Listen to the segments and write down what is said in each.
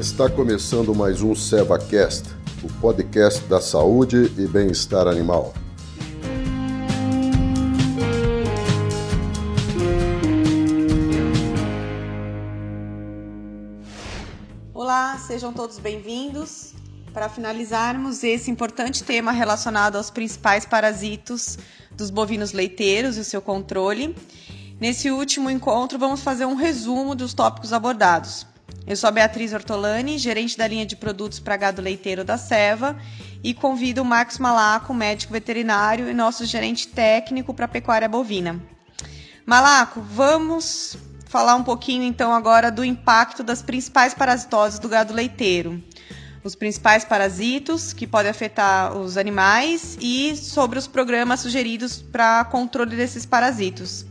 Está começando mais um SevaCast, o podcast da saúde e bem-estar animal. Olá, sejam todos bem-vindos. Para finalizarmos esse importante tema relacionado aos principais parasitos dos bovinos leiteiros e o seu controle, nesse último encontro vamos fazer um resumo dos tópicos abordados. Eu sou a Beatriz Ortolani, gerente da linha de produtos para gado leiteiro da Seva, e convido o Max Malaco, médico veterinário e nosso gerente técnico para pecuária bovina. Malaco, vamos falar um pouquinho então agora do impacto das principais parasitoses do gado leiteiro. Os principais parasitos que podem afetar os animais e sobre os programas sugeridos para controle desses parasitos.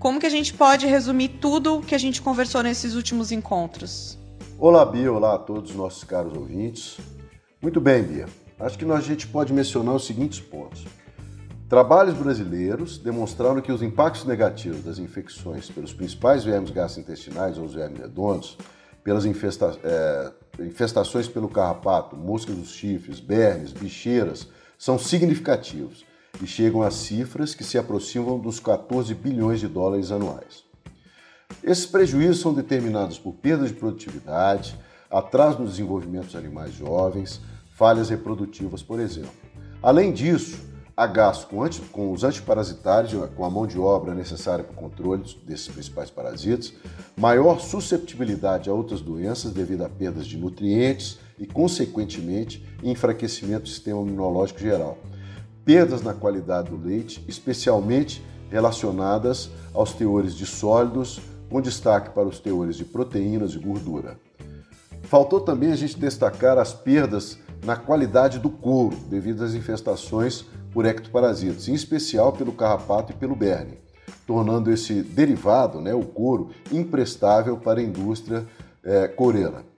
Como que a gente pode resumir tudo que a gente conversou nesses últimos encontros? Olá, Bia. Olá a todos os nossos caros ouvintes. Muito bem, Bia. Acho que a gente pode mencionar os seguintes pontos. Trabalhos brasileiros demonstraram que os impactos negativos das infecções pelos principais vermes gastrointestinais ou os vermes redondos, pelas infesta é, infestações pelo carrapato, moscas dos chifres, bernes, bicheiras, são significativos e chegam a cifras que se aproximam dos 14 bilhões de dólares anuais. Esses prejuízos são determinados por perda de produtividade, atraso no desenvolvimento dos animais jovens, falhas reprodutivas, por exemplo. Além disso, há gasto com, com os antiparasitários, com a mão de obra necessária para o controle desses principais parasitas, maior susceptibilidade a outras doenças devido a perdas de nutrientes e, consequentemente, enfraquecimento do sistema imunológico geral perdas na qualidade do leite, especialmente relacionadas aos teores de sólidos, com destaque para os teores de proteínas e gordura. Faltou também a gente destacar as perdas na qualidade do couro, devido às infestações por ectoparasitas, em especial pelo carrapato e pelo berne, tornando esse derivado, né, o couro, imprestável para a indústria é, coureira.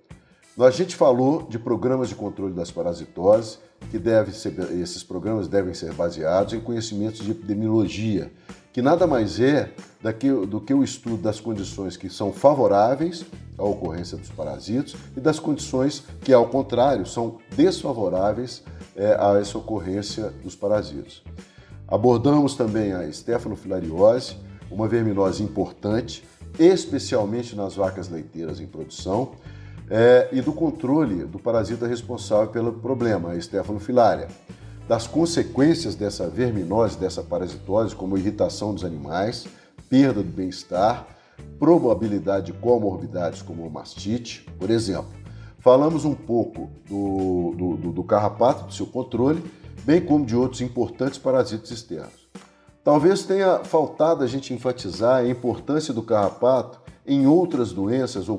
A gente falou de programas de controle das parasitoses, que deve ser, esses programas devem ser baseados em conhecimentos de epidemiologia, que nada mais é do que o estudo das condições que são favoráveis à ocorrência dos parasitos e das condições que, ao contrário, são desfavoráveis é, a essa ocorrência dos parasitos. Abordamos também a estefanofilariose, uma verminose importante, especialmente nas vacas leiteiras em produção, é, e do controle do parasita responsável pelo problema, a Stephanophilaria, das consequências dessa verminose, dessa parasitose, como irritação dos animais, perda do bem-estar, probabilidade de comorbidades como mastite, por exemplo. Falamos um pouco do, do, do, do carrapato, do seu controle, bem como de outros importantes parasitas externos. Talvez tenha faltado a gente enfatizar a importância do carrapato em outras doenças ou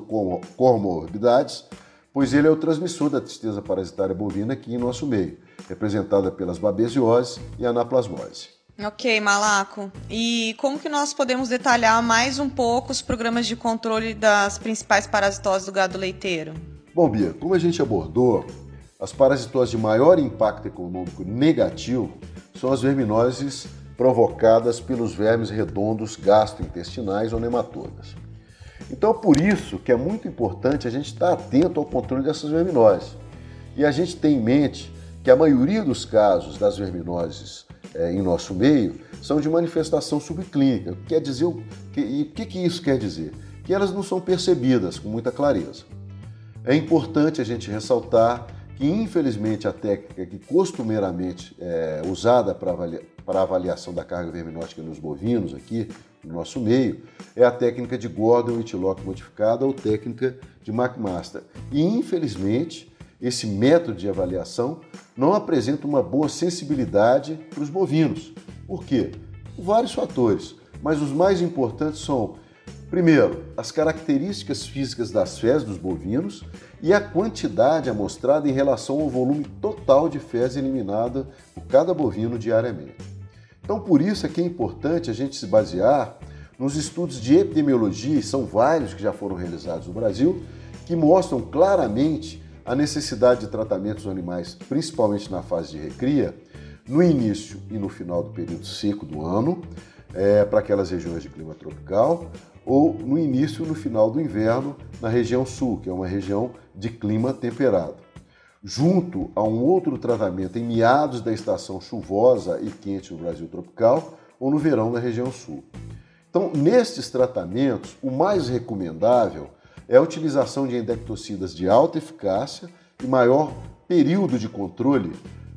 comorbidades, pois ele é o transmissor da tristeza parasitária bovina aqui em nosso meio, representada pelas babesiose e anaplasmose. Ok, Malaco. E como que nós podemos detalhar mais um pouco os programas de controle das principais parasitoses do gado leiteiro? Bom, Bia, como a gente abordou, as parasitoses de maior impacto econômico negativo são as verminoses provocadas pelos vermes redondos gastrointestinais ou nematodas. Então, por isso que é muito importante a gente estar atento ao controle dessas verminoses. E a gente tem em mente que a maioria dos casos das verminoses é, em nosso meio são de manifestação subclínica. Quer dizer, que, e o que, que isso quer dizer? Que elas não são percebidas com muita clareza. É importante a gente ressaltar que, infelizmente, a técnica que costumeiramente é usada para avaliar, para avaliação da carga verminótica nos bovinos aqui no nosso meio é a técnica de Gordon Whitlock modificada ou técnica de McMaster. E infelizmente, esse método de avaliação não apresenta uma boa sensibilidade para os bovinos. Por quê? Vários fatores, mas os mais importantes são Primeiro, as características físicas das fezes dos bovinos e a quantidade amostrada em relação ao volume total de fezes eliminada por cada bovino diariamente. Então, por isso é que é importante a gente se basear nos estudos de epidemiologia, e são vários que já foram realizados no Brasil, que mostram claramente a necessidade de tratamentos animais, principalmente na fase de recria, no início e no final do período seco do ano, é, para aquelas regiões de clima tropical, ou no início e no final do inverno na região sul, que é uma região de clima temperado. Junto a um outro tratamento em meados da estação chuvosa e quente no Brasil tropical ou no verão na região sul. Então, nestes tratamentos, o mais recomendável é a utilização de endectocidas de alta eficácia e maior período de controle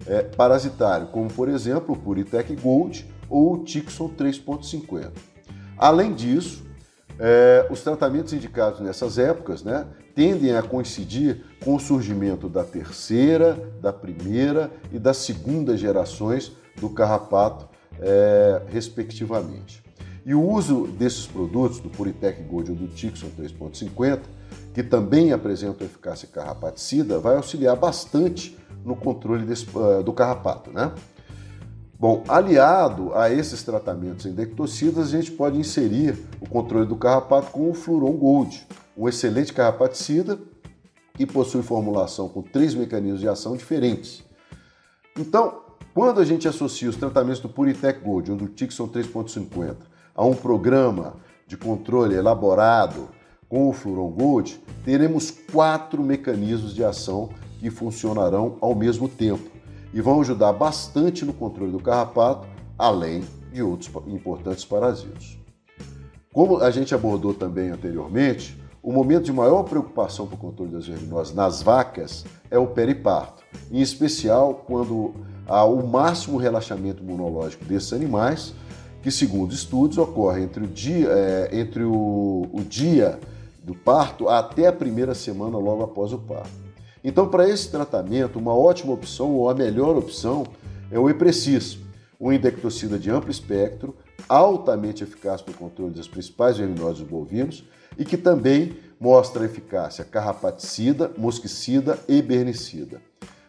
é, parasitário, como por exemplo o Puritec Gold ou o Tixon 3.50. Além disso, é, os tratamentos indicados nessas épocas né, tendem a coincidir com o surgimento da terceira, da primeira e da segunda gerações do carrapato, é, respectivamente. E o uso desses produtos, do Puritec Gold ou do Tixon 3.50, que também apresentam eficácia carrapaticida, vai auxiliar bastante no controle desse, uh, do carrapato, né? Bom, aliado a esses tratamentos endectocidas, a gente pode inserir o controle do carrapato com o Fluron Gold, um excelente carrapaticida que possui formulação com três mecanismos de ação diferentes. Então, quando a gente associa os tratamentos do Puritec Gold ou do Tixon 3.50 a um programa de controle elaborado com o Fluron Gold, teremos quatro mecanismos de ação que funcionarão ao mesmo tempo e vão ajudar bastante no controle do carrapato, além de outros importantes parasitos. Como a gente abordou também anteriormente, o momento de maior preocupação para o controle das verminoses nas vacas é o periparto, em especial quando há o máximo relaxamento imunológico desses animais que, segundo estudos, ocorre entre o dia, é, entre o, o dia do parto até a primeira semana logo após o parto. Então, para esse tratamento, uma ótima opção ou a melhor opção é o Eprecis, um indectocida de amplo espectro, altamente eficaz para o controle das principais verminoses bovinos e que também mostra eficácia carrapaticida, mosquicida e bernicida.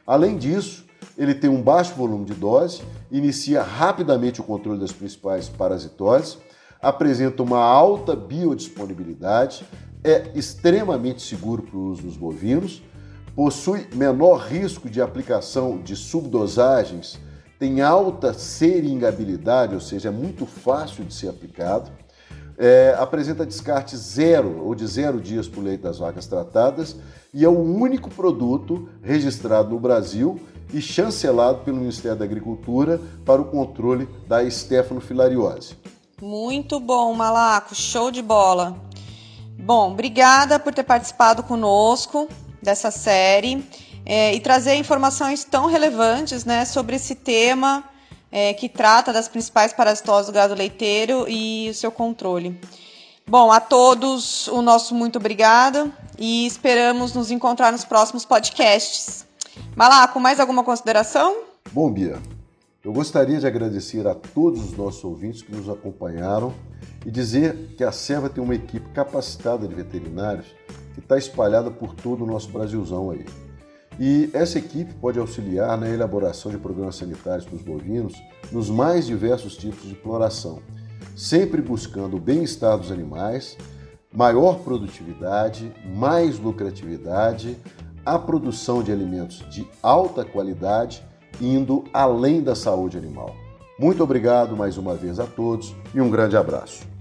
Além disso, ele tem um baixo volume de dose, inicia rapidamente o controle das principais parasitoses, apresenta uma alta biodisponibilidade, é extremamente seguro para o uso dos bovinos, possui menor risco de aplicação de subdosagens, tem alta seringabilidade, ou seja, é muito fácil de ser aplicado, é, apresenta descarte zero ou de zero dias por leite das vacas tratadas e é o único produto registrado no Brasil e chancelado pelo Ministério da Agricultura para o controle da estefanofilariose. Muito bom, Malaco, show de bola. Bom, obrigada por ter participado conosco dessa série é, e trazer informações tão relevantes né, sobre esse tema é, que trata das principais parasitoses do gado leiteiro e o seu controle. Bom, a todos o nosso muito obrigado e esperamos nos encontrar nos próximos podcasts. Malaco, mais alguma consideração? Bom, Bia, eu gostaria de agradecer a todos os nossos ouvintes que nos acompanharam e dizer que a Serva tem uma equipe capacitada de veterinários que está espalhada por todo o nosso Brasilzão aí. E essa equipe pode auxiliar na elaboração de programas sanitários para os bovinos nos mais diversos tipos de exploração, sempre buscando o bem-estar dos animais, maior produtividade, mais lucratividade, a produção de alimentos de alta qualidade, indo além da saúde animal. Muito obrigado mais uma vez a todos e um grande abraço.